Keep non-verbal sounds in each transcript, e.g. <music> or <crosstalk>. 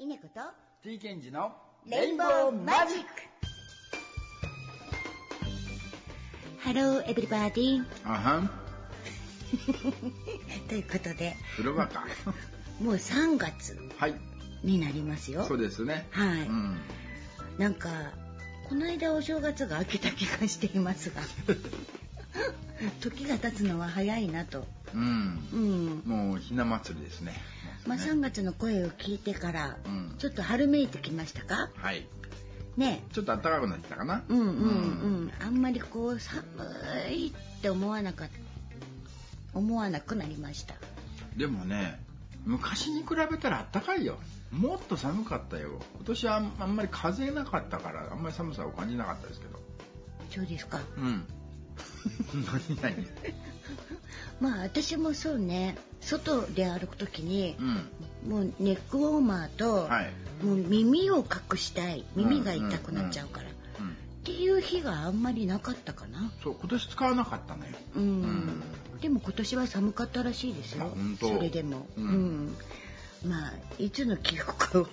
稲子と T ケンジのレインボーマジック。 Hello everybody あはんということで。風呂場か。<laughs> もう3月はい。になりますよ。そうですね。はい。うん。なんかこの間お正月が明けた気がしていますが。<laughs> 時が経つのは早いなと。うん。うん。もうひな祭りですねまあね。3月の声を聞いてからうん。ちょっと春めいてきましたか？はい。ね。ちょっと暖かくなってきたかな？うんうんうん。あんまりこう寒いって思わなかった。思わなくなりました。でもね昔に比べたら暖かいよ。もっと寒かったよ。今年はあんあんまり風なかったからあんまり寒さを感じなかったですけど。そうですか。うん。何 <laughs> 何？<laughs> まあ私もそうね外で歩く時にうん。もうネックウォーマーと、はい。もう耳を隠したい。耳が痛くなっちゃうから、うんっていう日があんまりなかったかな。そう今年使わなかったのようん、ん。でも今年は寒かったらしいですよ。あ本当。それでも、ううん。んまあいつの記憶を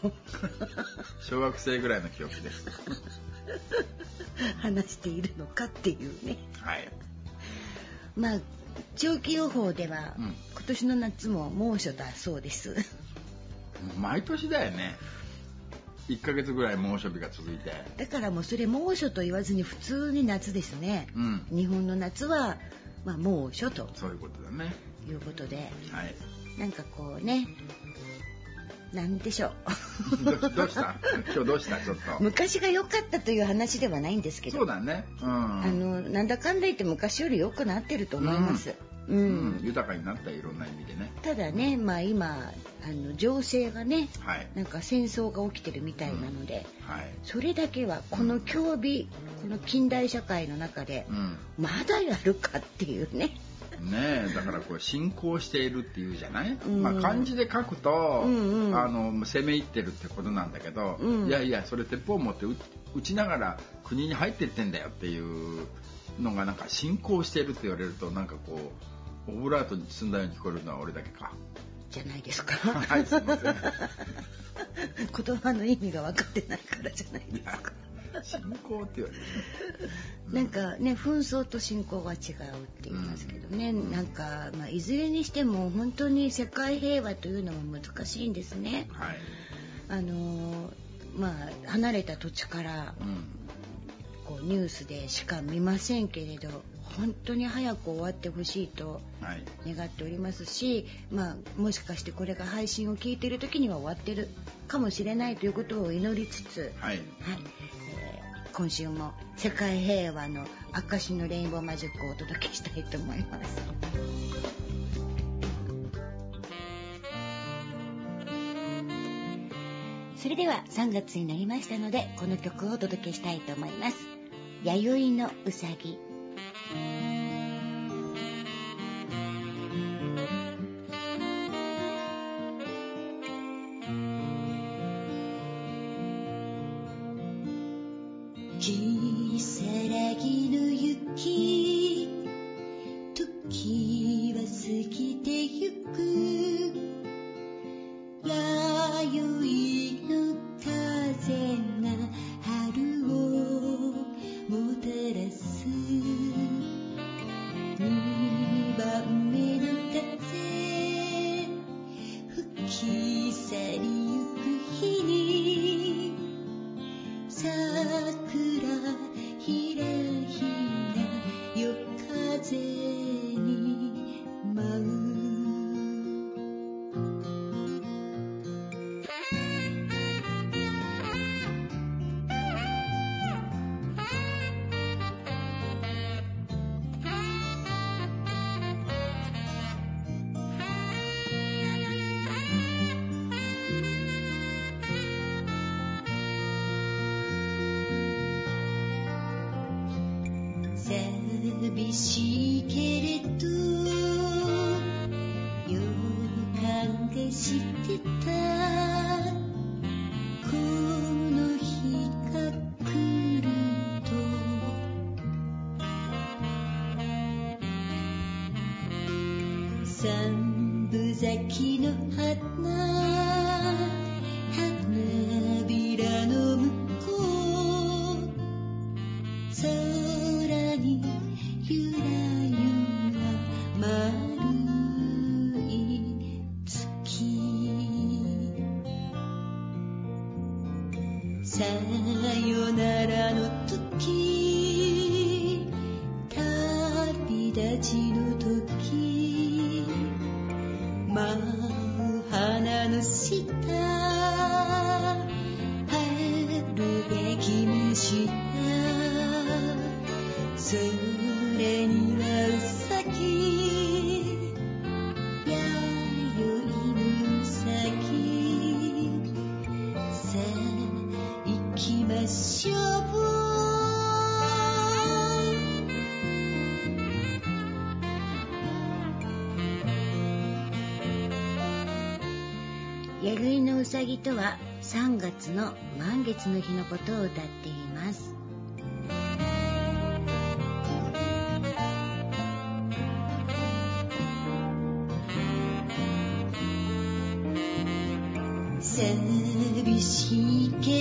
<laughs> 小学生ぐらいの記憶です。話しているのかっていうね。はい。まあ長期予報では、うん。今年の夏も猛暑だそうです。<laughs> 毎年だよね。1ヶ月ぐらい猛暑日が続いて。だからもうそれ猛暑と言わずに普通に夏ですね、うん。日本の夏は、まあ、猛暑と。そういうことだね。いうことで。はい。なんかこうね。なんでしょう。どうどうした？今日どうした？ちょっと。昔が良かったという話ではないんですけど。そうだね。うん。あのなんだかんだ言って昔より良くなってると思います。うん。うん。豊かになったいろんな意味でね。ただね、まあ今あの情勢がね、はい。なんか戦争が起きてるみたいなので、はい。それだけはこの競技、この近代社会の中で、うん。まだやるかっていうね。ねえだからこう進行しているっていうじゃない、ん。まあ漢字で書くと、うんうん。あの攻め入ってるってことなんだけど、うん。いやいやそれ鉄砲を持って撃撃ちながら国に入ってってんだよっていうのがなんか進行しているって言われるとなんかこうオブラートに包んだように聞こえるのは俺だけか。じゃないですか。はいすいません。<laughs> 言葉の意味が分かってないからじゃないですか。進行って言われる。なんかね紛争と信仰は違うって言いますけどね、なんか、まあ、いずれにしても本当に世界平和というのは難しいんですね。はい。あのーまあ離れた土地からうん。こうニュースでしか見ませんけれど本当に早く終わってほしいとはい。願っておりますし、まあ、もしかしてこれが配信を聞いている時には終わってるかもしれないということを祈りつつ、はい。はいえー今週も世界平和の証のレインボーマジックをお届けしたいと思います。それでは3月になりましたのでこの曲をお届けしたいと思います。弥生のうさぎきしいけれど予感がしてた。この日が来ると。三分咲きの花花やるいのうさぎとは3月の満月の日のことを歌っています寂しいけ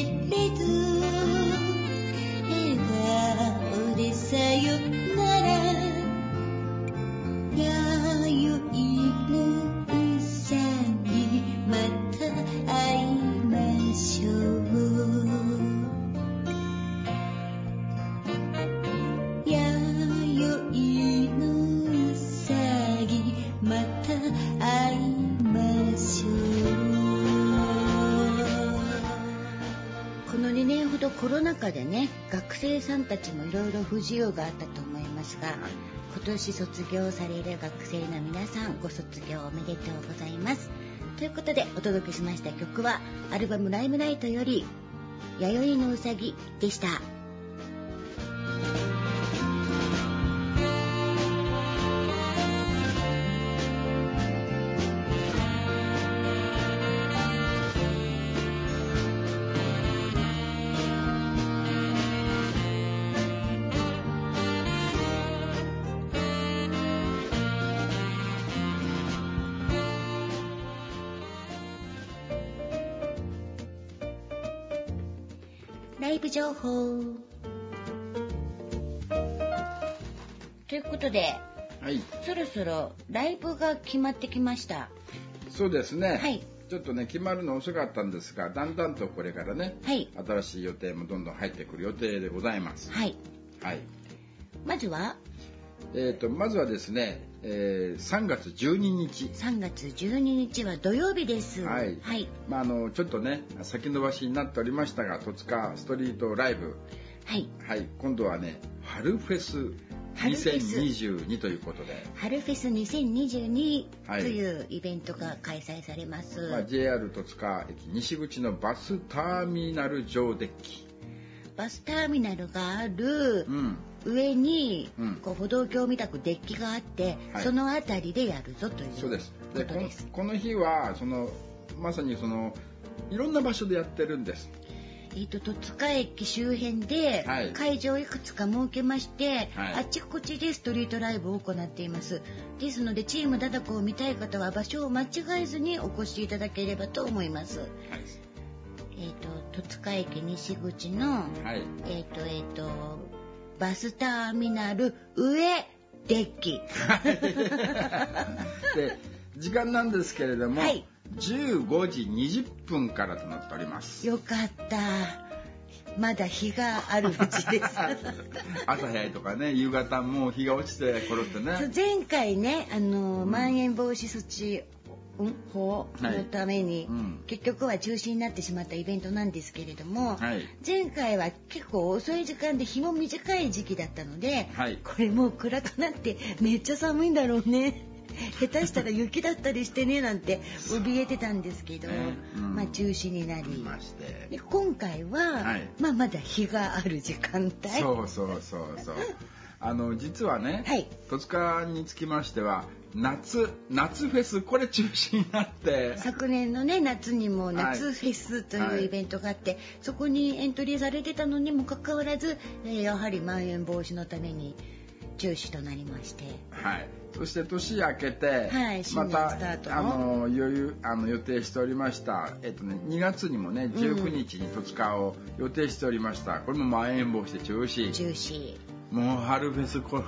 さんたちもいろいろ不自由があったと思いますが今年卒業される学生の皆さんご卒業おめでとうございます。ということでお届けしました曲はアルバム「ライムライト」より「弥生のうさぎ」でしたライブ情報。ということではい。そろそろライブが決まってきました。そうですね、はい。ちょっとね決まるの遅かったんですがだんだんとこれからね、はい。新しい予定もどんどん入ってくる予定でございます。はい。はい。まずは？えー、とまずはですね、えー3月12日。3月12日は土曜日です。はい。はい、まあ、あのちょっとね先延ばしになっておりましたが戸塚ストリートライブ。はい。はい。今度はね春フェス春フェス2022ということで、春フェス。2022はい。というイベントが開催されます、まあ、JR 戸塚駅西口のバスターミナル上デッキ。バスターミナルがあるうん上に、うん。こう歩道橋みたくデッキがあって、はい。その辺りでやるぞというそうです。こでこのとです。この日はそのまさにそのいろんな場所でやってるんです。えー、と戸塚駅周辺ではい。会場をいくつか設けまして、はい。あちこちでストリートライブを行っています。ですのでチームダダコを見たい方は場所を間違えずにお越しいただければと思います。はい。えっ、と戸塚駅西口のはい。えっ、とえっ、とバスターミナル上デッキ。<laughs> で時間なんですけれども、はい。15時20分からとなっております。よかった。まだ日があるうちです。<laughs> 朝早いとかね夕方もう日が落ちて頃ってね。前回ねあの、まん延防止措置うん法はい。のために、うん。結局は中止になってしまったイベントなんですけれども、はい。前回は結構遅い時間で日も短い時期だったので、はい。これもう暗くなってめっちゃ寒いんだろうね。<laughs> 下手したら雪だったりしてねなんて怯えてたんですけど、ねうん。まあ中止になり。ましてで今回は、はい。まあまだ日がある時間帯。そうそうそうそう。あの実はね、はい。戸塚につきましては夏夏フェスこれ中止になって。昨年のね夏にもはい。夏フェスとはいいうイベントがあって、そこにエントリーされてたのにもかかわらずえーやはりまん延防止のために中止となりまして。はい、そして年明けて、はいまたスタートの。あの余裕あの予定しておりました、えっとね、2月にもね19日に戸塚を予定しておりました。これもまん延防止で中止、中止もう春フェスこ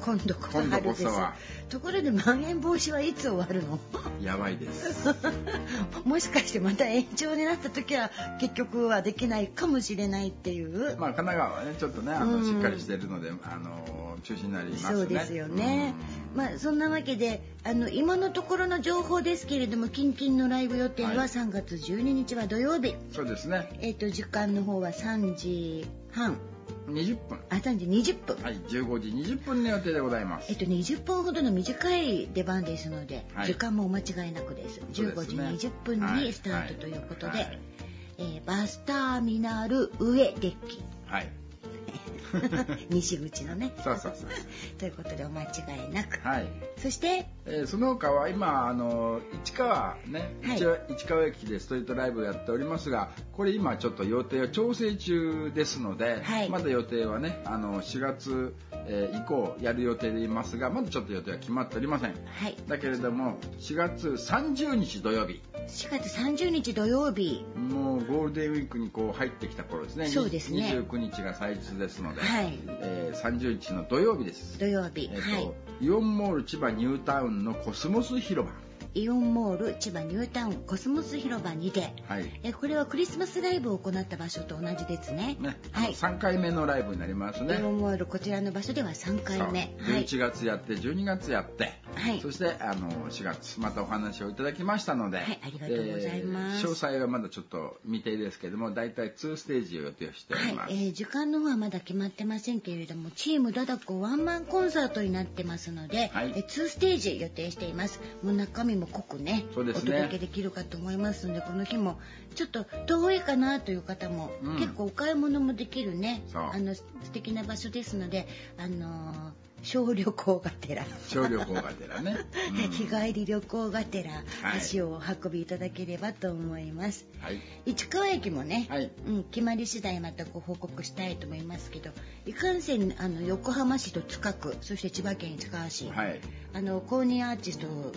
今度こそ今度こそは。ところでまん延防止はいつ終わるの？やばいです。<laughs> もしかしてまた延長になった時は結局はできないかもしれないっていう、まあ神奈川はねちょっとねあの、うん。しっかりしてるのであの中止になりますね。そうですよね、まあそんなわけであの今のところの情報ですけれどもキンキンのライブ予定ははい。3月12日は土曜日、うんそうですね。えっ、と時間の方は3時半20分。あ3時20分、はい15時20分の予定でございます。えっと20分ほどの短い出番ですので、はい。時間もお間違いなくです。ですね。15時20分にスタートということで、はい。はい。えーバスターミナル上デッキ。はい <laughs> 西口のね。そうそうそう。<laughs> ということでお間違いなく。はい。そして？えーその他は今あの市川ね、はい。市川駅でストリートライブをやっておりますがこれ今ちょっと予定は調整中ですので、はい。まだ予定はねあの4月、えー以降やる予定でいますがまだちょっと予定は決まっておりません。はい。だけれども4月30日土曜日。4月30日土曜日。もうゴールデンウィークにこう入ってきた頃ですね。そうですね。29日が祭日ですので、はい。えー30日の土曜日です。土曜日、えーとはい。イオンモール千葉ニュータウンのコスモス広場イオンモール千葉ニュータウンコスモス広場にて。はい。えこれはクリスマスライブを行った場所と同じですね。ね、はい。3回目のライブになりますね。イオンモールこちらの場所では3回目。そうはい。11月やって12月やって、はい。そしてあの4月またお話をいただきましたので、はいありがとうございます詳細はまだちょっと未定ですけども大体2ステージを予定しております、はい、えー時間の方はまだ決まってませんけれどもチームダダコワンマンコンサートになってますので、はい。えー2ステージ予定しています。もう中身も濃くねお届けできるかと思いますのでこの日もちょっと遠いかなという方も、うん。結構お買い物もできるねあの素敵な場所ですのであのー小旅行がてら。小旅行がてらね、<laughs> うん。日帰り旅行がてらはい。足をお運びいただければと思います。はい。市川駅もね、はい。うん、決まり次第またご報告したいと思いますけどいかんせんあの横浜市と塚区そして千葉県市川市、はい。あの公認アーティストの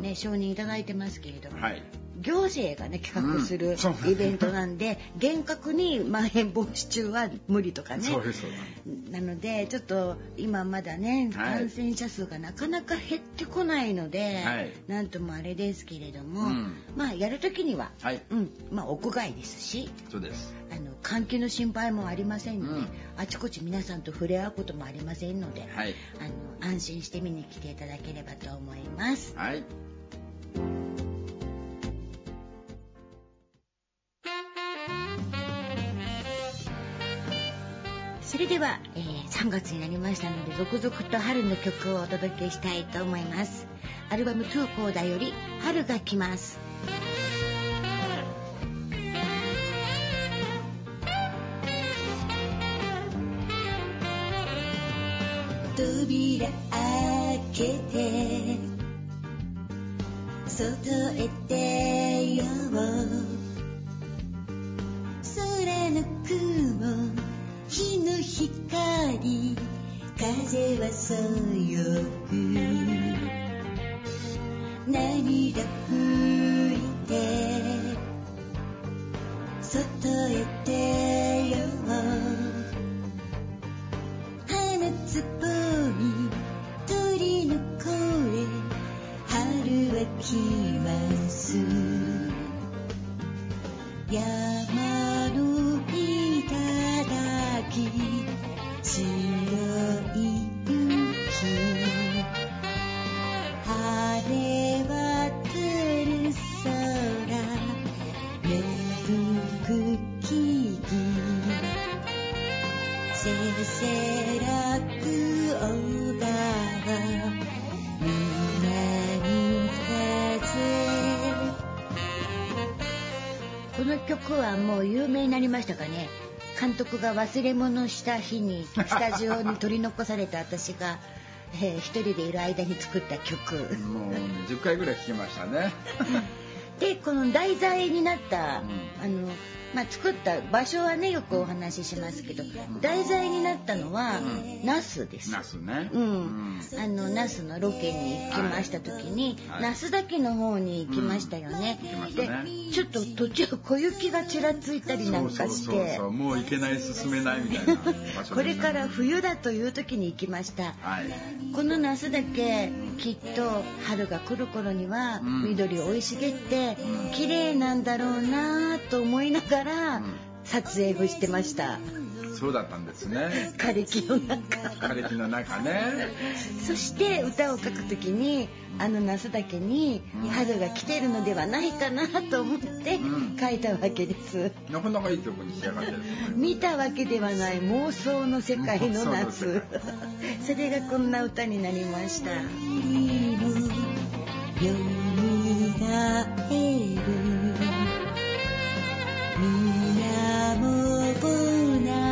ね、うん。承認いただいてますけれども、はい行政がね企画するイベントなんで、厳格にまん延防止中は無理とかね。なのでちょっと今まだねはい。感染者数がなかなか減ってこないので、はい。なんともあれですけれども、うん。まあやる時には、はい。うん。まあ、屋外ですしそうです。あの換気の心配もありませんので、うん。あちこち皆さんと触れ合うこともありませんので、はい。あの安心して見に来ていただければと思います。はいそれでは、えー3月になりましたので続々と春の曲をお届けしたいと思います。アルバム「トゥーコーダ」より「春が来ます」扉開けて外へ出よう。空の雲。日の光風はそよぐ涙拭いて外へ出よう。花つぼみ鳥の声春は来ます。が忘れ物した日にスタジオに取り残された私が、えー一人でいる間に作った曲。もう、ね、10回ぐらい聞きましたね。で <laughs> この題材になった、うん。あのまあ、作った場所はねよくお話ししますけど題材になったのはうん。那須です。ナスね。うん、あの那須のロケに行きました時に、はい。那須岳の方に行きましたよね。うん。行きましたね。でちょっと途中小雪がちらついたりなんかしそうそうてそう。もう行けない進めないみたいな <laughs> これから冬だという時に行きました。はい。この那須岳きっと春が来る頃にはうん。緑生い茂ってうん。綺麗なんだろうなと思いながらうん。撮影をしてましたそうだったんですね。枯れ木の中。枯れ木の中ね。そして歌を書くときにあの那須岳にうん。春が来てるのではないかなと思ってうん。書いたわけです。なかなかいい曲に仕上がってる見たわけではない妄想の世界の夏。それがこんな歌になりました。よみがえる。水面をな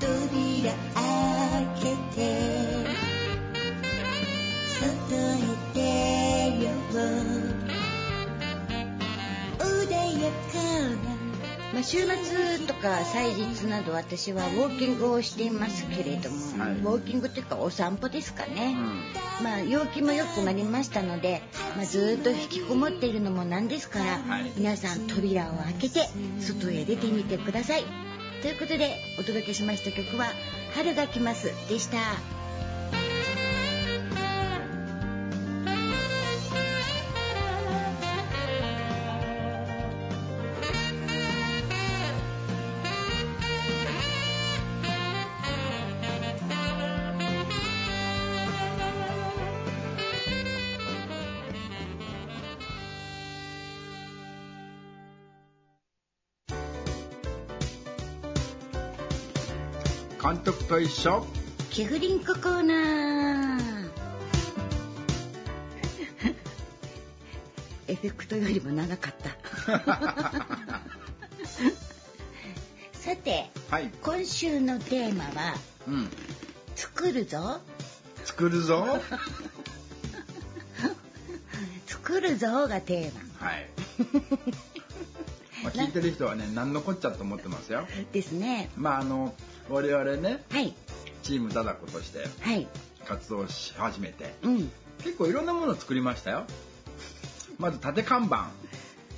扉開けて外へ出よう。腕やかなまあ、週末とか祭日など私はウォーキングをしていますけれども、はい。ウォーキングというかお散歩ですかね、うん。まあ陽気も良くなりましたので、まあ、ずっと引きこもっているのもなんですから、はい。皆さん扉を開けて外へ出てみてください。ということでお届けしました曲は「春が来ます」でした監督と一緒。ケフリンココーナー。エフェクトよりも長かった。さてはい。今週のテーマはうん「作るぞ。作るぞ。作るぞ」がテーマ。はい。<laughs> まあ聞いてる人はね何のこっちゃと思ってますよ。ですね。まああの我々ねはい。チームダダコとしてはい。活動し始めてうん。結構いろんなものを作りましたよ。まず縦看板。あ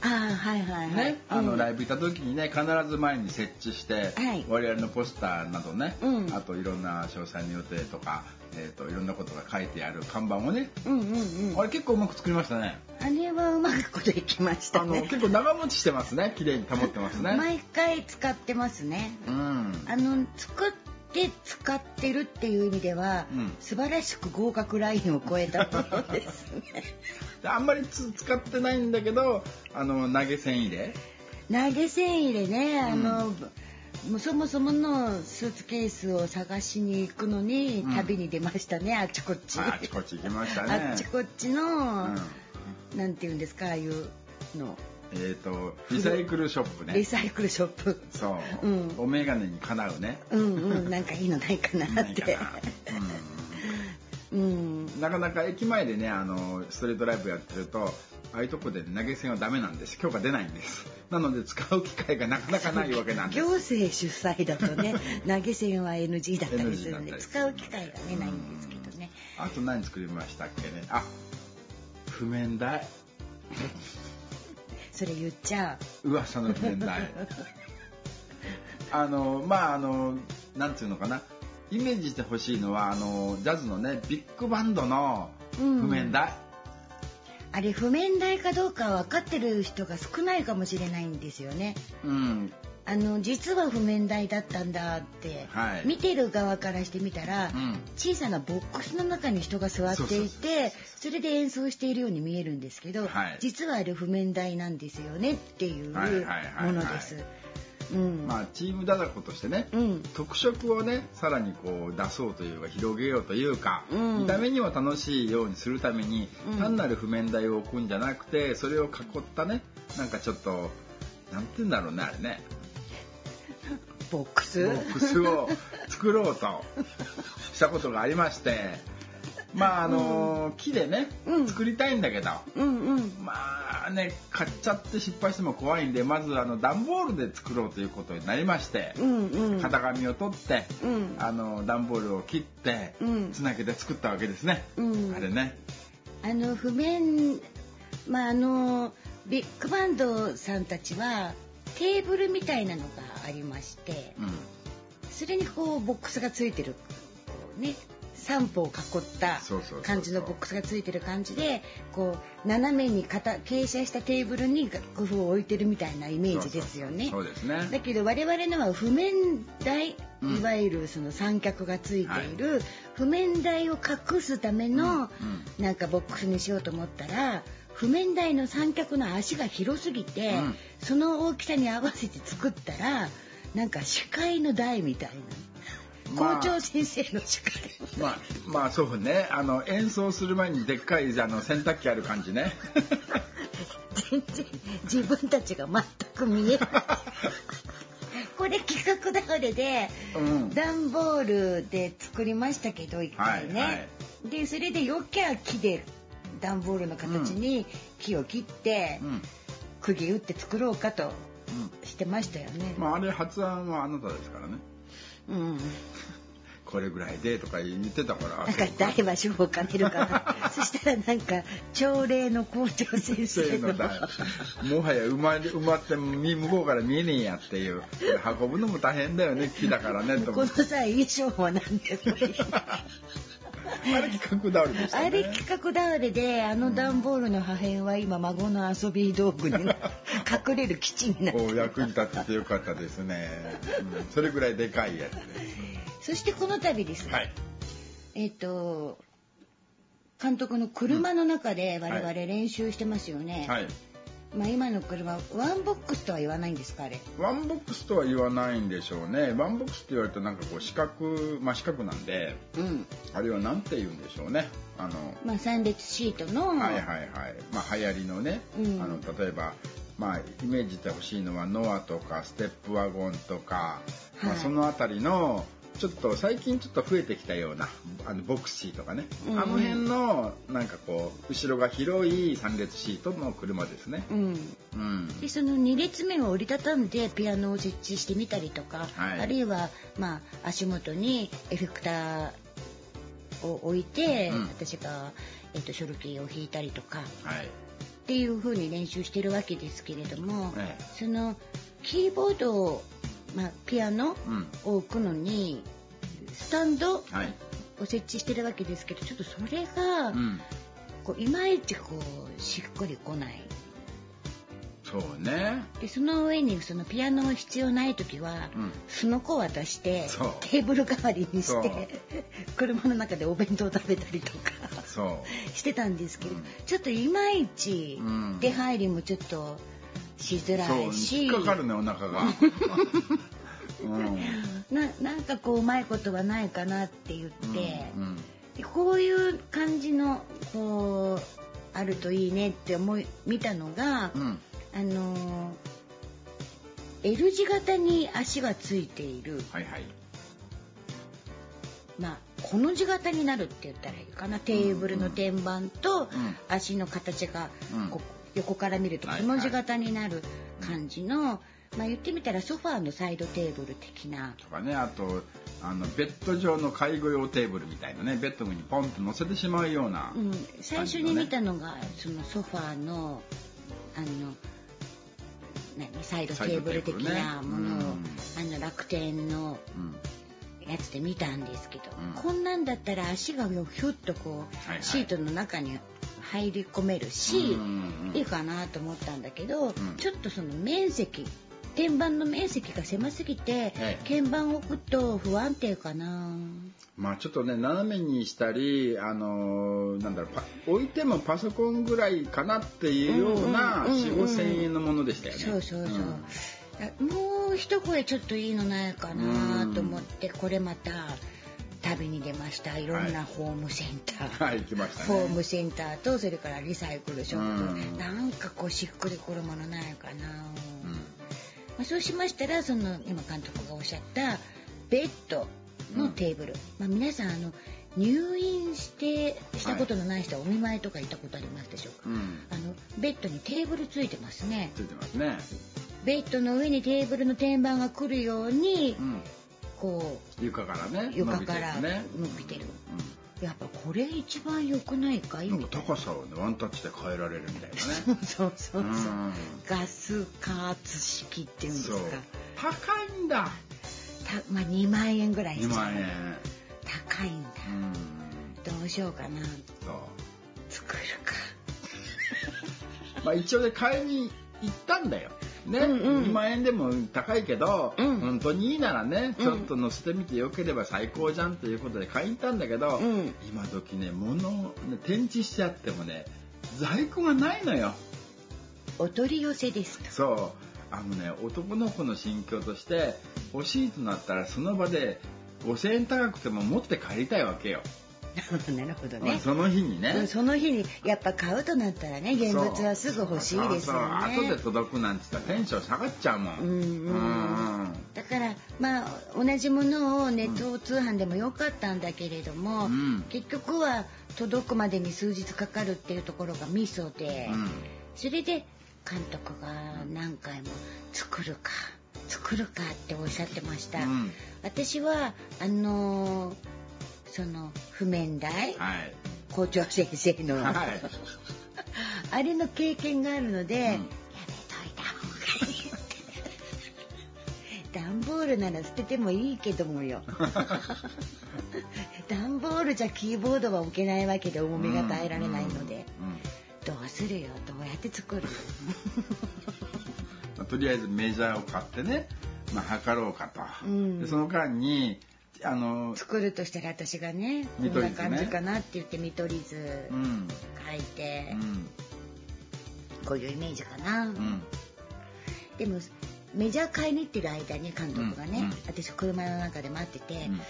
あはいはいはい、ね、あのライブブ行った時にね必ず前に設置して、はい。我々のポスターなどね、うん。あといろんな詳細の予定とか、えー、といろんなことが書いてある看板をね、うんうんうん。あれ結構うまく作りましたね。あれはうまくこといきましたあのね結構長持ちしてますね。綺麗に保ってますね、毎回使ってますね。うん。あの作って使ってるっていう意味では、うん。素晴らしく合格ラインを超えたものですね。で <laughs> あんまりつ使ってないんだけどあの投げ銭入れ。投げ銭入れねあの、うんもうそもそものスーツケースを探しに行くのにうん。旅に出ましたね、あっちこっち、あちこち行きましたね。あっちこっちの、うん。なんていうんですかああいうの。えっ、とリサイクルショップね。リサイクルショップ。そう、うん。お眼鏡にかなうね。うんうん。なんかいいのないかなって。ないかな、うん。<laughs> うん。なかなか駅前でねあのストリートライブやってるとああいうとこで投げ銭はダメなんです。許可出ないんです。なので使う機会がなかなかないわけなんです。行政主催だとね投げ銭は NG だったりするんで使う機会がねないんですけどね。あと何作りましたっけね？あ譜面台。<laughs> それ言っちゃ噂の譜面台。あのまああのなんていうのかな。イメージしてほしいのはあのジャズのねビッグバンドのう、うん。譜面台、あれ譜面台かどうか分かってる人が少ないかもしれないんですよね。うん。あの実は譜面台だったんだって、はい。見てる側からしてみたら、うん。小さなボックスの中に人が座っていてそれで演奏しているように見えるんですけど、はい。実はあれ譜面台なんですよねっていうもはいはいはいはい。のです。うん。まあチームダダコとしてね、うん。特色をねさらにこう出そうというか広げようというか、うん。見た目には楽しいようにするために、うん。単なる譜面台を置くんじゃなくてそれを囲ったねなんかちょっとなんて言うんだろうねあれね。ボックス？ボックスを作ろうとしたことがありましてまああの木でね、うん。作りたいんだけどうんうん。まあね買っちゃって失敗しても怖いんでまずあの段ボールで作ろうということになりまして、うんうん。型紙を取って、うん。あの段ボールを切って、うん。つなげて作ったわけですね、うん。あれね。あの譜面まああのビッグバンドさんたちはテーブルみたいなのがありましてうん。それにこうボックスがついてる。ね3歩を囲った感じのボックスがついてる感じでこう斜めに傾傾斜したテーブルに楽譜を置いてるみたいなイメージですよね。そうですね。だけど我々のは譜面台、うんいわゆるその三脚がついている譜面台を隠すためのうんなんかボックスにしようと思ったら譜面台の三脚の足が広すぎて、うん。その大きさに合わせて作ったらなんか司会の台みたいな。まあ校長先生の司会。まあまあそうね。あの演奏する前にでっかいあの洗濯機ある感じね。全然自分たちが全く見えない。<laughs> これ企画倒れでうん。段ボールで作りましたけど一回ね、はいはい。でそれでよきゃ木で段ボールの形に木を切って、うん。釘打って作ろうかとうん。してましたよね。まああれ発案はあなたですからねうん、これぐらいでとか言ってたから。なんか誰は賞を兼ねるかな。<laughs> そしたらなんか朝礼の校長先生の。もはや埋まり埋まって向こうから見えねえやっていう。運ぶのも大変だよね。木だからねとこの思って。さ衣装は何ですかあれ企画倒れでしたね。あれ企画倒れであの段ボールの破片は今孫の遊び道具に <laughs> 隠れる基地になって役に立っててよかったですね、うん。それぐらいでかいやつでそしてこの度ですね、はい。えっ、と監督の車の中で我々はい。練習してますよね、はいまあ今の車ワンボックスとは言わないんですかあれ。ワンボックスとは言わないんでしょうね。ワンボックスって言われるとなんかこう四角まあ四角なんでうん。あれはなんて言うんでしょうね。あのまあ3列シートの、はいはいはい。まあ流行りのね、うん。あの例えばまあイメージしてほしいのはノアとかステップワゴンとか、まあ、はい。そのあたりのちょっと最近ちょっと増えてきたようなあのヴォクシーとかね、うんうん。あの辺のなんかこう後ろが広い3列シートの車ですね。うん。うん。でその2列目を折りたたんでピアノを設置してみたりとか、はい。あるいは、まあ、足元にエフェクターを置いて、うん。私が、えっとショルキーを弾いたりとかはい。っていう風に練習してるわけですけれども、ええ。そのキーボードを、まあ、ピアノうん。を置くのにスタンドをはい。設置してるわけですけどちょっとそれが、うん、こういまいちこうしっくりこない。そうね。でその上にそのピアノ必要ない時は、うん。すのこを渡してテーブル代わりにして車の中でお弁当食べたりとかそしてたんですけど、うん。ちょっといまいちうん。出入りもちょっとしづらうそういし、引っかかるねお腹が、う <laughs> んななんかこううまいことはないかなって言って、うんでこういう感じのこうあるといいねって思い見たのが、うん。あのー L 字型に足がついている。はいはい。まあこの字型になるって言ったらいいかな。テーブルの天板とうん。足の形がうん。こう横から見るとはいこの字型になる感じの、まあ言ってみたらソファーのサイドテーブル的な。とかねあとあのベッド上の介護用テーブルみたいなねベッドにポンと乗せてしまうような、うん、最初に見たのがそのソファーのあの何サイドテーブル的なものを、あの楽天のうん。やつで見たんですけど、うん。こんなんだったら足がひょっとこう、はい。シートの中に入り込めるし、うんいいかなと思ったんだけど、ん。ちょっとその面積天板の面積が狭すぎて、ええ。鍵盤を置くと不安定かな。まあちょっとね斜めにしたりあのーなんだろうパ置いてもパソコンぐらいかなっていうようなうんうんうんうん4 5千円のものでしたよね。そうそうそう。ん。あもう一声ちょっといいのないかなと思って、これまた旅に出ました。いろんなホームセンター、はい行きましたね。ホームセンターとそれからリサイクルショップ、うん。なんかこうしっくりくるものないかな、うん。まあ、そうしましたらその今監督がおっしゃったベッドのテーブル、まあ、皆さんあの入院してしたことのない人はお見舞いとか行ったことありますでしょうか、うん。あのベッドにテーブルついてますね。ついてますね。ベッドの上にテーブルの天板が来るようにうんこ床からねう床から伸びてる。やっぱこれ一番良くないかい？みたい高さをねワンタッチで変えられるみたいなね。<laughs> そうそうそうう。ん。ガス加圧式っていうんですか。高いんだ。たまあ2万円ぐらいし2ちゃう万円。高いんだ。うん。どうしようかな。そう。作るか。<laughs> まあ一応ね買いに行ったんだよ。ね、うんうん。2万円でも高いけど、うん。本当にいいならね、うん。ちょっと乗せてみてよければ最高じゃんということで買いに行ったんだけど、うん。今時ね物をね展示しちゃってもね在庫がないのよ。お取り寄せですか？そう。あのね男の子の心境として欲しいとなったらその場で5,000円高くても持って帰りたいわけよ、なるほどね。まあその日にね、うんその日にやっぱ買うとなったらね現物はすぐ欲しいですよそうそう。後でね届くなんて言ったらテンション下がっちゃうもん。うんだからまあ同じものをネット通販でもよかったんだけれども、うん。結局は届くまでに数日かかるっていうところがミソで、うん。それで監督が何回も「作るか作るか」っておっしゃってました、うん。私はあのーその譜面台、はい。校長先生の、はい。<laughs> あれの経験があるので、うん。やめといた方がいいって。段ボールなら捨ててもいいけどもよ。<laughs> 段ボールじゃキーボードは置けないわけで重みが耐えられないので、うんうんどうするよ？どうやって作る？<laughs> まあとりあえずメジャーを買ってね、まあ、測ろうかと、うん。でその間にあの、作るとしたら私がねこんな感じかなって言って見取り図うん。書いて、うん。こういうイメージかな、うん。でもメジャー買いに行ってる間に監督がね、うん。うん。私車の中で待ってて、うん。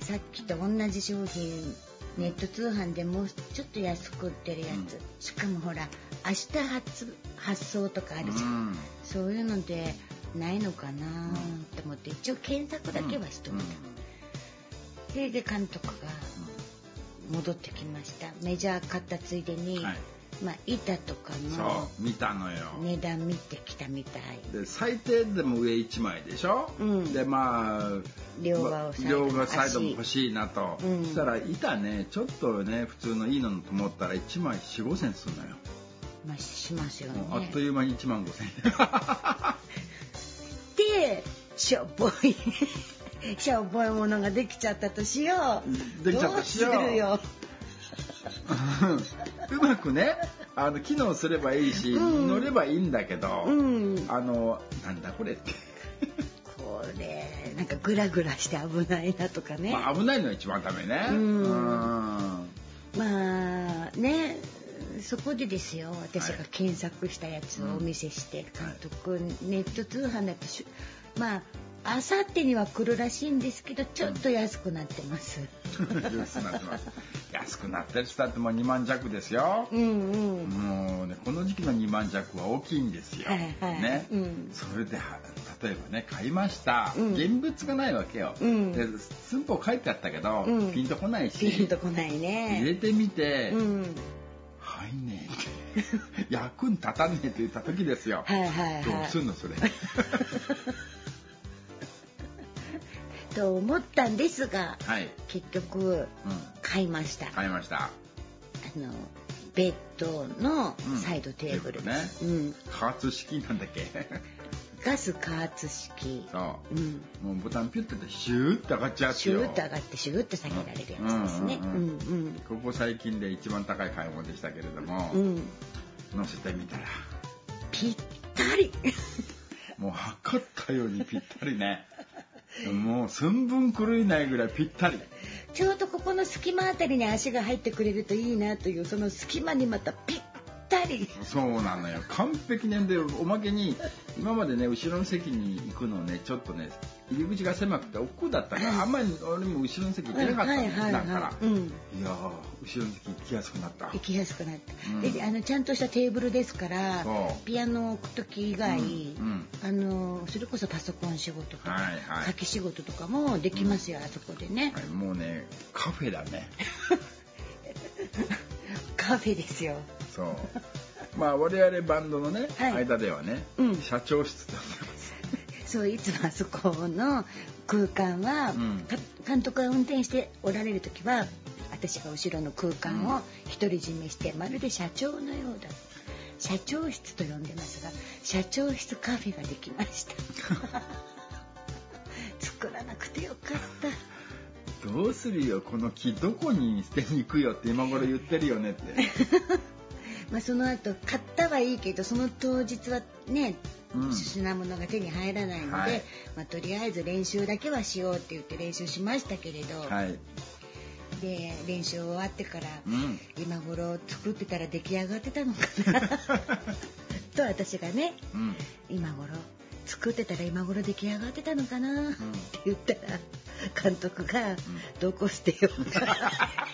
さっきと同じ商品ネット通販でもうちょっと安く売ってるやつ、うん。しかもほら明日発発送とかあるじゃん、うん。そういうのでないのかなと思って一応検索だけはしといた、それで監督が戻ってきました。メジャー買ったついでに、はい。まあ板とかそのう見たのよ、値段見てきたみたい。で最低でも上1枚でしょ、うん。でまあ両側をサイドも両側サイドも欲しいなと、うん。そしたら板ねちょっとね普通のいいのと思ったら1枚4 5千するのよ、まあしますよね。あっという間に1万5千でしょぼいしょぼいものができちゃったとしよう。できちゃったとしよう。どうまくねあの機能すればいいし、うん。乗ればいいんだけど、うん。あのなんだこれって、これなんかグラグラして危ないなとかね、まあ、危ないのが一番ダメね。うん。うん。まあねそこでですよ。私が検索したやつをお見せして、監督、ネット通販だとしまああさってには来るらしいんですけどちょっと安くなってます。安くなってます安くなってる人だってもう2万弱ですよ、うんうん。もうねこの時期の2万弱は大きいんですよ、はいはい。ね、うん。それでは例えばね買いました、うん。現物がないわけよ、うん。で寸法書いてあったけど、うん。ピンとこないし。ピンとこない入ね。れてみて、うん。入んね。えって <laughs> 役に立たねえって言った時ですよ、はいはいどうはい。すんのそれ。<laughs> と思ったんですがはい、結局うん、買いました。買いました。あのベッドのサイドテーブル。うん。テーブうん、加圧式なんだっけガス加圧式。そうん。うもうボタンピュッてシューって上がっちゃうシューッと上がってシューッと下げられるやつですね。ううんんうんここ最近で一番高い買い物でしたけれども、うん。うん。乗せてみたらぴったり。もう測ったようにぴったりね <laughs> もう寸分狂いないぐらいぴったりちょうどここの隙間あたりに足が入ってくれるといいなというその隙間にまたぴったり。そうなのよ。完璧ねでおまけに今までね後ろの席に行くのねちょっとね入り口が狭くて億劫だったから、あんまり俺も後ろの席行けなかったの、はいはいだから、はいうん。いやー後ろの席行きやすくなった。行きやすくなった、うん。であのちゃんとしたテーブルですからピアノを置く時以外、あのそれこそパソコン仕事とか、はいはい。書き仕事とかもできますよ、あそこでね、はい、もうねカフェだね。<laughs> カフェですよそう。まあ我々バンドのね、はい。間ではね、うん。社長室と呼んでます。そういつもあそこの空間は、うん。か監督が運転しておられる時は私が後ろの空間を独り占めしてまるで社長のようだ。社長室と呼んでますが社長室カフェができました。<laughs> 作らなくてよかった。どうするよこの木どこに捨てに行くよって今頃言ってるよねって <laughs> まあその後買ったはいいけどその当日はね、うん。品物が手に入らないので、はい。まあ、とりあえず練習だけはしようって言って練習しましたけれど、はい。で練習終わってから、うん。今頃作ってたら出来上がってたのかな <laughs> と私がねうん。今頃作ってたら今頃出来上がってたのかなって言ったら監督が「どこ捨てようか」<laughs>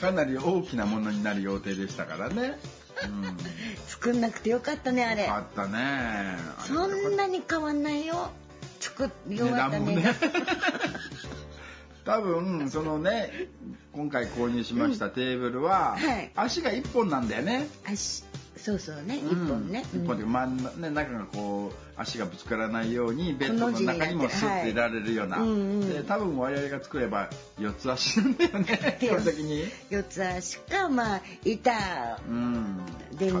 かなり大きなものになる予定でしたからね。うん。作んなくてよかったねあれ。よかったね。そんなに変わんないよ。作り終わったね。ね。<laughs> 多分そのね今回購入しましたテーブルは、はい。足が1本なんだよね。足そうそうね一うん。本ね、一本で真ん中ね中がこう足がぶつからないようにベッドの中にもこの字になっていられるような、はいで多分我々が作れば四つ足なんだよね基本的に。四つ足かまあ板。うん。でか。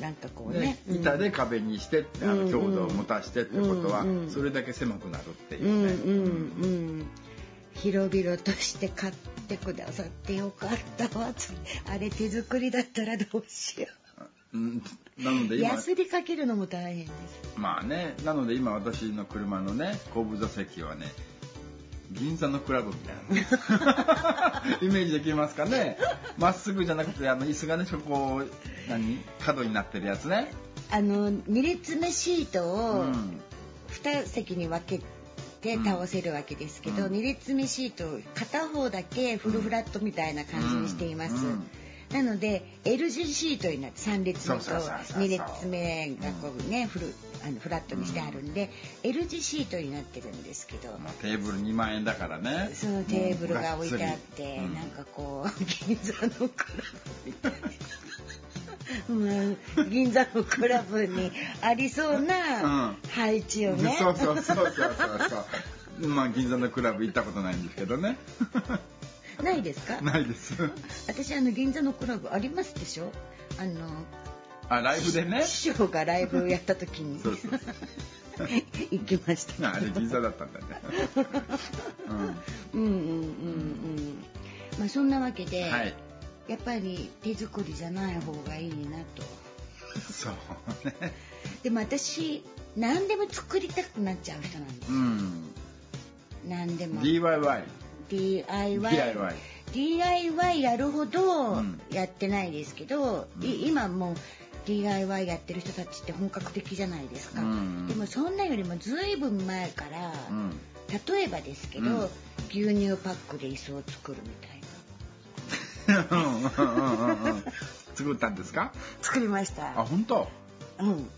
なんかこうね。板で壁にしてあの強度を持たしてってことはそれだけ狭くなるっていうね、うんうんうん。広々として買ってくださってよかったわ。あれ手作りだったらどうしよう。んなのうで今ヤスリかけるのも大変です。まあねなので今私の車のね後部座席はね銀座のクラブみたいな <laughs> イメージできますかね。まっすぐじゃなくてあの椅子がねこう何？角になってるやつね。あの2列目シートうをん。2席に分けて倒せるわけですけど、うん。2列目シートを片方だけフルフラットみたいな感じにしています、うんなので L 字シートになって3列目とそうそうそうそう。2列目がこうねフルあのフラットにしてあるんで、L 字シートになってるんですけど、まあ、テーブル2万円だからね。そのテーブルが置いてあっもて、なんかこう <laughs> 銀座のクラブみたいな。うん、銀座のクラブにありそうなうん。配置をね、そうそうそうそうそうそう。まあ銀座のクラブ行ったことないんですけどねないですか？ないです。私あの銀座のクラブありますでしょ？あのあライブでね。師匠がライブやった時に。そうそう行きました。あれ銀座だったんだね、<laughs> うん。うんうんうんまあそんなわけで、うん、はい。やっぱり手作りじゃない方がいいなと。そうね。でも私何でも作りたくなっちゃう人なんですうん。何でも。DIY DIY DIY DIY やるほどうん。やってないですけど、うん。い今もう DIY やってる人たちって本格的じゃないですか、うんでもそんなよりもずいぶん前から、うん。例えばですけど、うん。牛乳パックで椅子を作るみたいな。作ったんですか？作りましあた本当？うん。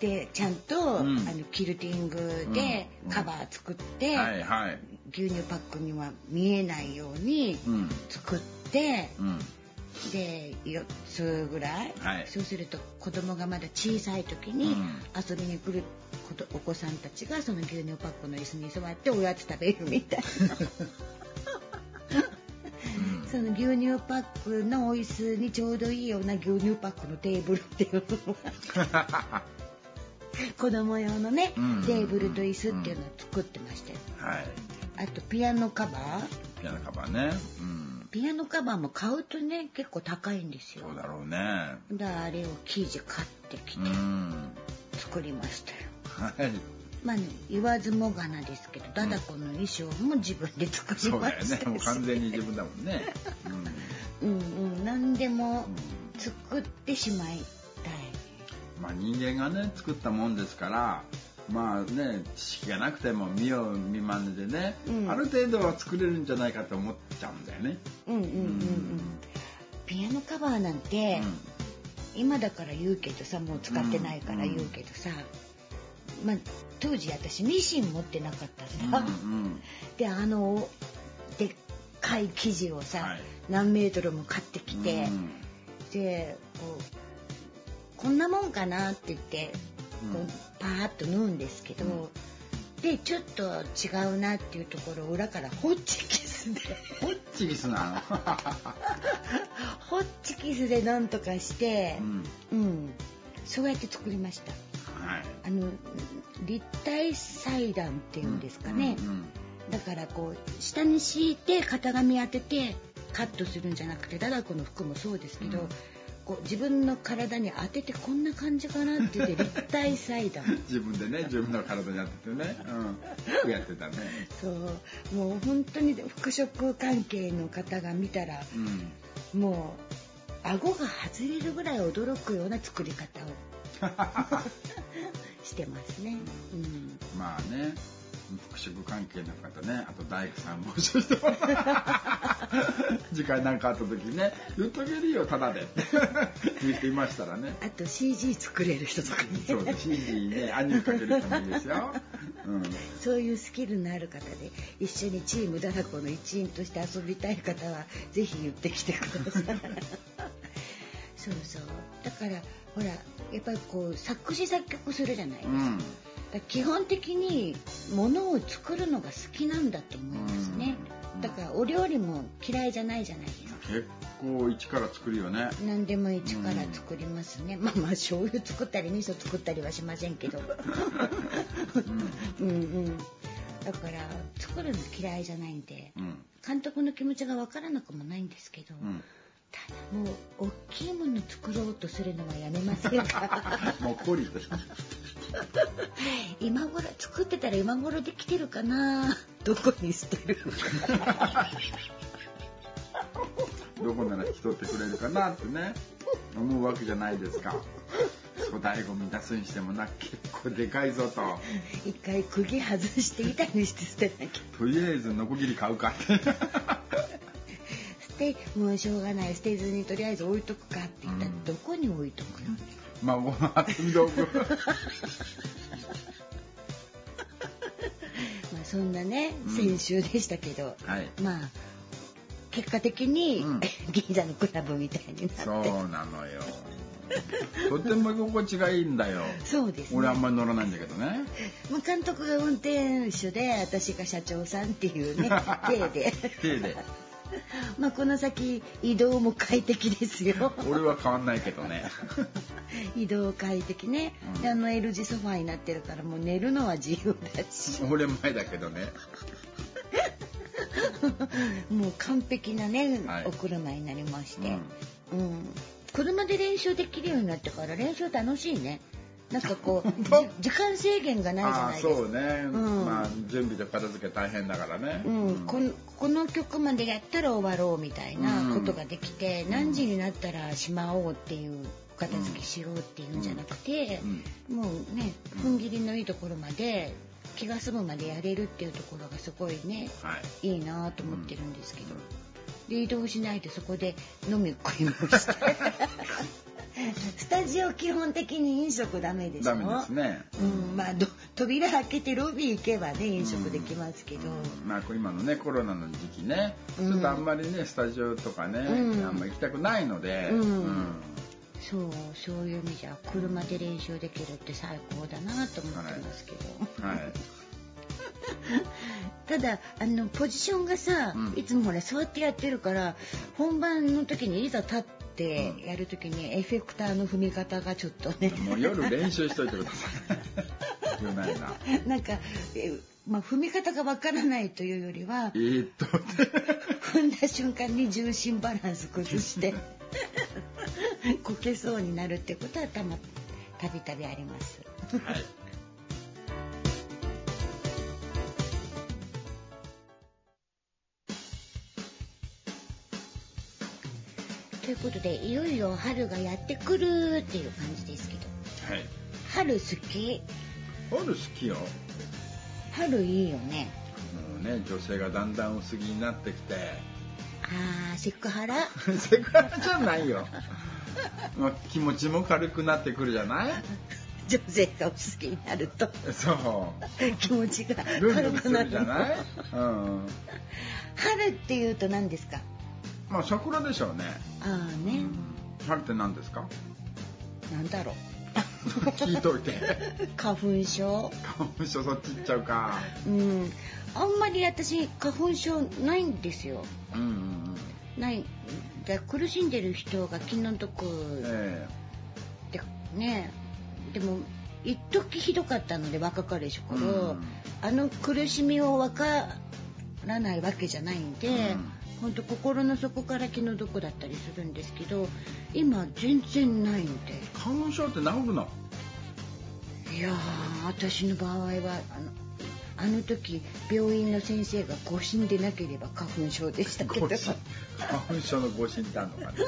でちゃんと、うん。あのキルティングでうん。カバー作って、はいはい牛乳パックには見えないようにうん。作って、うん。で4つぐらい、はい。そうすると子供がまだ小さい時にうん。遊びに来るお子さんたちがその牛乳パックの椅子に座っておやつ食べるみたいな。その牛乳パックのお椅子にちょうどいいような牛乳パックのテーブルっていうのは。<laughs> 子供用のね、うん。テーブルと椅子っていうのを作ってましたよ。はいあとピアノカバー。ピアノカバーね。うん。ピアノカバーも買うとね結構高いんですよ。そうだろうね。だからあれを生地買ってきうてん。作りましたよ、はい。まあ、ね、言わずもがなですけどダダコの衣装も自分で作りそうだよね。もう完全に自分だもんね、何でも作ってしまいたい。まあ人間がね作ったもんですからまあね知識がなくても見よう見まねでね、うん。ある程度は作れるんじゃないかと思っちゃうんだよね。うんうんうんうん。ピアノカバーなんて、今だから言うけどさもう使ってないから言うけどさ、まあ当時私ミシン持ってなかったうんさ、うんうん。<laughs> であのでっかい生地をさ、はい。何メートルも買ってきて、うん。でこうこんなもんかなって言って、こうん。うパーッと縫うんですけど、うん。でちょっと違うなっていうところを裏からホッチキスで。ホッチキスなの？<laughs> ホッチキスでなんとかしてう、ん。うん、そうやって作りました。はい。あの立体裁断っていうんですかね、うんうん。だからこう下に敷いて型紙当ててカットするんじゃなくてダダコの服もそうですけど、うんこう自分の体に当ててこんな感じかなって言って立体裁断。<laughs> 自分でね自分の体に当ててね、うん、やってたね、<laughs> そう。もう本当に服飾関係の方が見たらうん、もう顎が外れるぐらい驚くような作り方を。<laughs> してますね。うん。まあね服飾関係の方ね。あと大工さん募集してます次回何かあった時にね。言っとけるよただで。言っていましたらね。あと CG 作れる人とかね。そうですにねアニメかける人もいいですよ、うん、そういうスキルのある方で一緒にチームダラコの一員として遊びたい方はぜひ言ってきてください。<laughs> そうそう。だからほらやっぱりこう作詞作曲するじゃないですか,、うん基本的にものを作るのが好きなんだと思いますね、うん。だからお料理も嫌いじゃないじゃないですか。結構一から作るよね。何でも一から作りますね、まあまあ醤油作ったり味噌作ったりはしませんけど。<laughs> うん。うんだから作るの嫌いじゃないんでうん。監督の気持ちが分からなくもないんですけど、うんもう大きいもの作ろうとするのはやめませんか？<laughs> もっこりと今頃作ってたら今頃できてるかな？どこに捨てる？<laughs> どこなら引き取ってくれるかなってね。思うわけじゃないですか。粗大ごみ出すにしてもな結構でかいぞと。一回釘外して板にして捨てなきゃ。とりあえずノコギリ買うかってもうしょうがない捨てずにとりあえず置いとくかって言ったら、うん。どこに置いとくの？孫の遊び道具まあ <laughs> そんなねうん。先週でしたけど、はい。まあ結果的に、うん。<laughs> 銀座のクラブみたいになって。そうなのよ。とても居心地がいいんだよ。そうですね。俺あんまり乗らないんだけどね。<laughs> まあ、監督が運転手で私が社長さんっていうね体で。手で <laughs> まあこの先移動も快適ですよ。俺は変わんないけどね。<laughs> 移動快適ね、うん。であの L 字ソファーになってるからもう寝るのは自由だし。俺前だけどね。<laughs> もう完璧なね、はい。お車になりまして、うん。うん、車で練習できるようになってから練習楽しいねなんかこう <laughs> じ時間制限がないじゃないですか。そうね、うん。まあ準備と片付け大変だからね、うん、このこの曲までやったら終わろうみたいなことができて、ん何時になったらしまおうっていうお片付けしようっていうんじゃなくて、もうねうん踏ん切りのいいところまで気が済むまでやれるっていうところがすごいねはい。いいなと思ってるんですけど、で移動しないでそこで飲み食いもして <laughs> スタジオ基本的に飲食ダメでしょ？ダメですね。うん、まあど扉開けてロビー行けばね飲食できますけど、まあこう今のねコロナの時期ね、うん。ちょっとあんまりねスタジオとかね、うん。あんま行きたくないので、うん。そうそういう意味じゃ車で練習できるって最高だなと思ってますけど、はい。<laughs> ただあのポジションがさ、うん。いつもほらそうやってやってるから本番の時にいざ立ってやる時にエフェクターの踏み方がちょっとね。もう夜練習しといてくださいよないな。<laughs> なんか、えまあ、踏み方がわからないというよりはえー、っと。踏んだ瞬間に重心バランス崩して <laughs> こけそうになるってことはたまたびたびあります。はいということでいよいよ春がやってくるっていう感じですけど。はい。春好き？春好きよ。春いいよね。もうね女性がだんだん薄着になってきて。あーセクハラ？<laughs> セクハラじゃないよ、まあ、気持ちも軽くなってくるじゃない？女性がお好きになると。そう。気持ちが軽くなる。るじゃない？うん。春っていうと何ですか？まあ桜でしょうね。ああね。春って何ですか？なんだろ <laughs> 聞いといて。う <laughs> 花粉症。花粉症そっち行っちゃうか。うん。あんまり私花粉症ないんですよ。うんうんうん。ない。で苦しんでる人が気の毒えでね。でも一時ひどかったので若かりし頃、うん。あの苦しみを分からないわけじゃないんで、うん本当心の底から気の毒だったりするんですけど今全然ないんで。え花粉症って治るの？いやー私の場合はあのあの時病院の先生が誤診でなければ花粉症でしたけど。花粉症の誤診ってあるのかね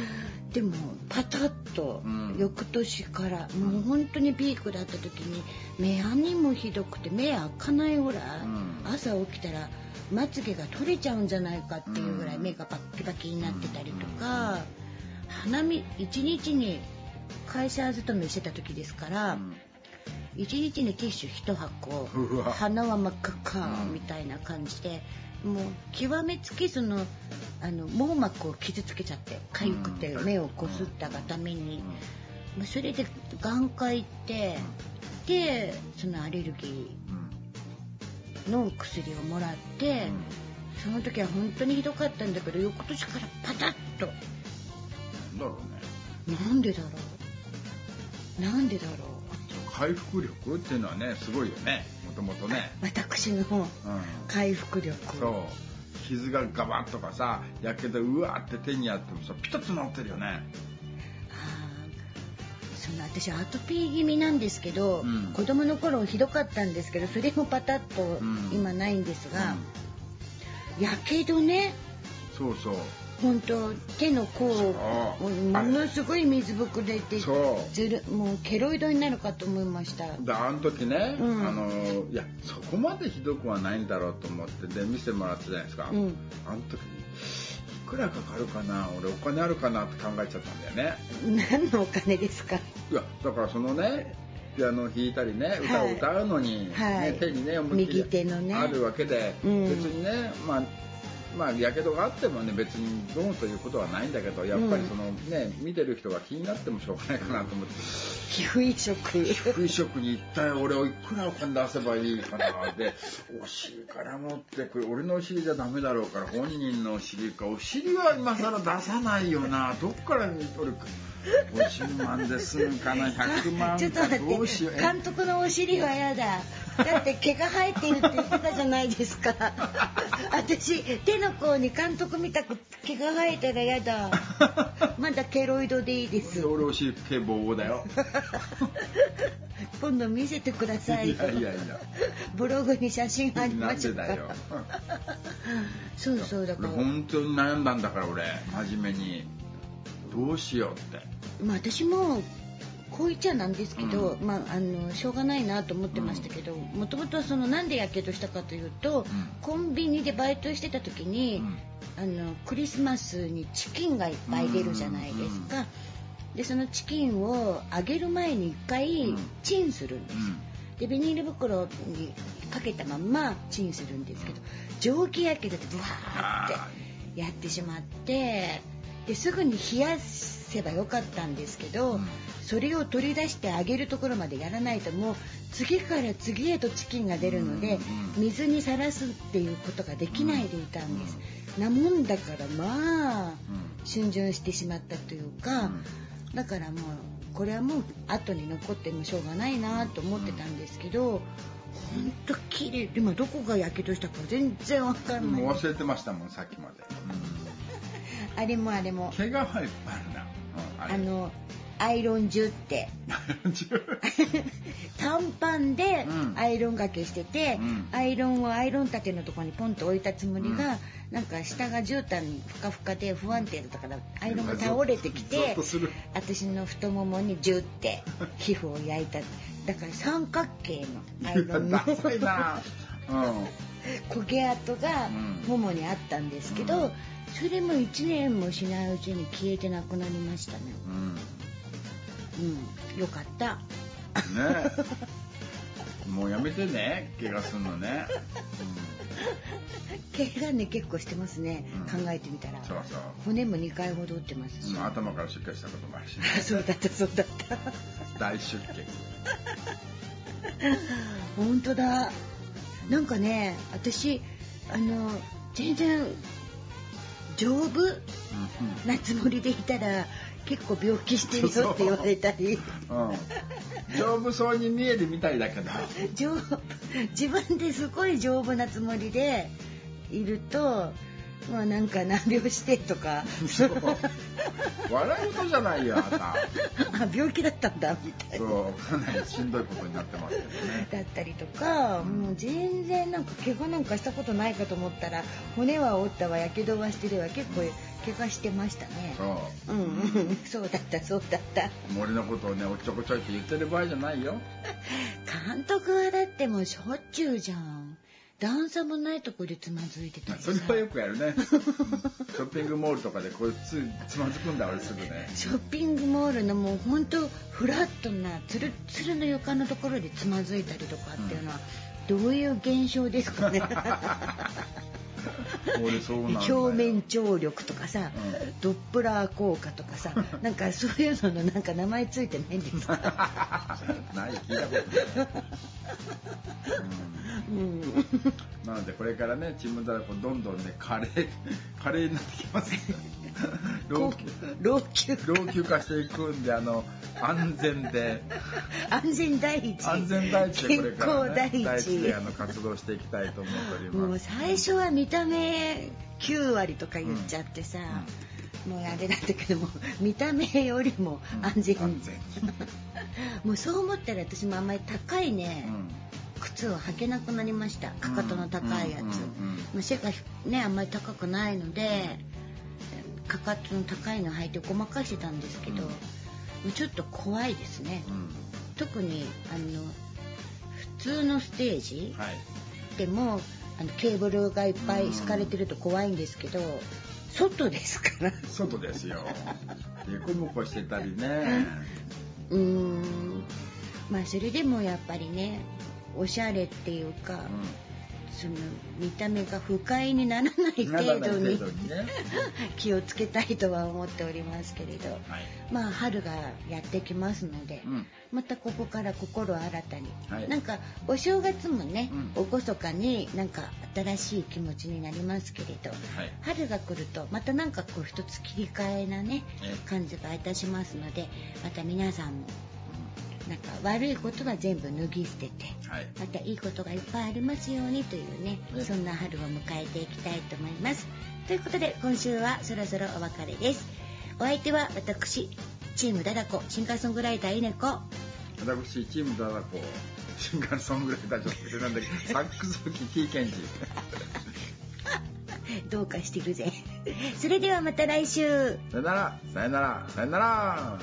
<laughs> でもパタッとうん。翌年から、もう本当にピークだった時に目やにもひどくて目開かないぐらい、うん。朝起きたらまつげが取れちゃうんじゃないかっていうぐらいうん。目がパッキパキになってたりとか、鼻み一日に会社勤めしてた時ですから、うん。一日にティッシュ一箱うわ。鼻は真っ赤っかうんみたいな感じで、もう極めつきそのあの網膜を傷つけちゃって痒くてうん。目をこすったがために、まあそれで眼科行って、でそのアレルギうんーの薬をもらって、その時は本当にひどかったんだけど翌年からパタッと。なんだろうね。なんでだろう？なんでだろう？回復力っていうのはねすごいよね。もともとね、私のうん、回復力。そう。傷がガバッとかさやけどうわーって手にやってもさピタッと治ってるよねその私アトピー気味なんですけど、うん。子供の頃ひどかったんですけどそれもパタッとん。今ないんですが、うん。やけどねそうそう。本当手の甲そう。ものすごい水ぶくれてずるもうケロイドになるかと思いました。であの時ね、うん。あのいやそこまでひどくはないんだろうと思ってで見せてもらったじゃないですか、うん。あの時にいくらかかるかな俺お金あるかなって考えちゃったんだよね。何のお金ですか？いやだからそのねピアノを弾いたりね歌を歌うのに、はい。ね、手にね思いっきり右手のね。あるわけで、うん。別にねまあまあやけどがあってもね別にどうということはないんだけどやっぱりそのね、見てる人が気になってもしょうがないかなと思って。皮膚移植。皮膚移植に一体俺をいくらお金出せばいいかな。でお尻から持ってくる。俺のお尻じゃダメだろうから本人のお尻か。お尻は今更出さないよな。どっからに取るか。50万で済むかな。100万ちょっと待かどうしよう。って監督のお尻はやだだって毛が生えてるって言ってたじゃないですか。<laughs> 私手の甲に監督みたく毛が生えたらやだ。まだケロイドでいいです。俺お尻毛ボーボーだよ。<laughs> 今度見せてください。いやいやいや。ブログに写真ありなますか。んでだよ。そうそうだから。俺本当に悩んだんだから俺。真面目に。どうしようって。まあ私もこう言っちゃなんですけど、うん。まああのしょうがないなと思ってましたけどもともとはそのなんでやけどしたかというと、コンビニでバイトしてた時に、あのクリスマスにチキンがいっぱい出るじゃないですか、でそのチキンを揚げる前に一回うん。チンするんです、うん。でビニール袋にかけたまんまチンするんですけど蒸気やけどでブワーってやってしまってですぐに冷やせばよかったんですけど、うん。それを取り出して揚げるところまでやらないともう次から次へとチキンが出るので、うん水にさらすっていうことができないでいたんです、なもんだからまあ逡巡してしまったというか、だからもうこれはもう後に残ってもしょうがないなと思ってたんですけど、ほんと綺麗。今どこがやけどしたか全然わかんない、もう忘れてましたもんさっきまで、あれもあれも。っぱいあるな、うん、あのアイロンジュって。<laughs> 短パンでうん。アイロンがけしてて、うん。アイロンをアイロン立てのところにポンと置いたつもりが、なんか下が絨毯ふかふかで不安定だったからアイロンが倒れてきて私の太ももにジュって <laughs> 皮膚を焼いた。だから三角形のアイロン。の <laughs> 焦げ跡がうん。ももにあったんですけど、うんそれも1年もしないうちに消えてなくなりましたね。うん。うん。よかった。ねもうやめてね。怪我すんのね、怪我ね結構してますね、うん。考えてみたら。うん、そうそう。骨も2回ほど打ってますし、うん頭から出血したこともあるし、<laughs> そうだったそうだった。大出血。<laughs> 本当だ。なんかね私あの全然丈夫？うなつもりでいたら結構病気してるよって言われたり。ん、うん、丈夫そうに見えるみたいだけど。<laughs> 自分ですごい丈夫なつもりでいるとまあなんか難病してとか。笑い事じゃないよあ病気だったんだみたいな。そうかなりしんどいことになってますけどね。だったりとかもう全然なんか怪我なんかしたことないかと思ったら骨は折ったわやけどはしてるわ結構怪我してましたね。そう。うんうん。そうだったそうだった。森のことをねおっちょこちょいって言ってる場合じゃないよ。<laughs> 監督はだってもうしょっちゅうじゃん段差もないとこでつまずいてたりさ。それはよくやるね。う <laughs> んショッピングモールとかでこうつつまずくんだ俺すぐね。ショッピングモールのもうほんとフラットなツルッツルの床のところでつまずいたりとかっていうのはどういう現象ですかね <laughs> <laughs> 俺そうなんだよ。表面張力とかさ、うん。ドップラー効果とかさ <laughs> なんかそういうののなんか名前ついてないんですか、<laughs> ない聞いたことない、うん、うん、なのでこれからねチームダラコどんどんねカレーカレーになってきます老朽老朽化していくんであの安全で。安全第一。安全第一でこれから、ね、健康第一。であの活動していきたいと思っておりもうます最初は見た目9割とか言っちゃってさ、もうあれだったけども <laughs> 見た目よりも安全、安全。<laughs> もうそう思ったら私もあんまり高いね、うん。靴を履けなくなりました。かかとの高いやつ、背がねあんまり高くないのでかかとの高いの履いてごまかしてたんですけど、うん。もうちょっと怖いですね、うん。特にあの普通のステージはい。でもあのケーブルがいっぱい敷かれてると怖いんですけど、外ですから。外ですよ。でこぼこしてたりね。<laughs> うーん。まあそれでもやっぱりねおしゃれっていうか、その見た目が不快にならない程度に <laughs> 気をつけたいとは思っておりますけれど。はい。まあ春がやってきますので、うん。またここから心新たに、はい。なんかお正月もね、うん。厳かになんか新しい気持ちになりますけれど、はい。春が来るとまたなんかこう一つ切り替えなねえ。感じがいたしますのでまた皆さんもなんか悪いことは全部脱ぎ捨ててはい。またいいことがいっぱいありますようにというねねそんな春を迎えていきたいと思います。ということで今週はそろそろお別れです。お相手は私チームダダコシンガーソングライターイネコ私チームダダコシンガーソングライター女性なんだけど <laughs> サックス吹き T ケンジ。どうかしてるぜ。それではまた来週。さよならさよならさよなら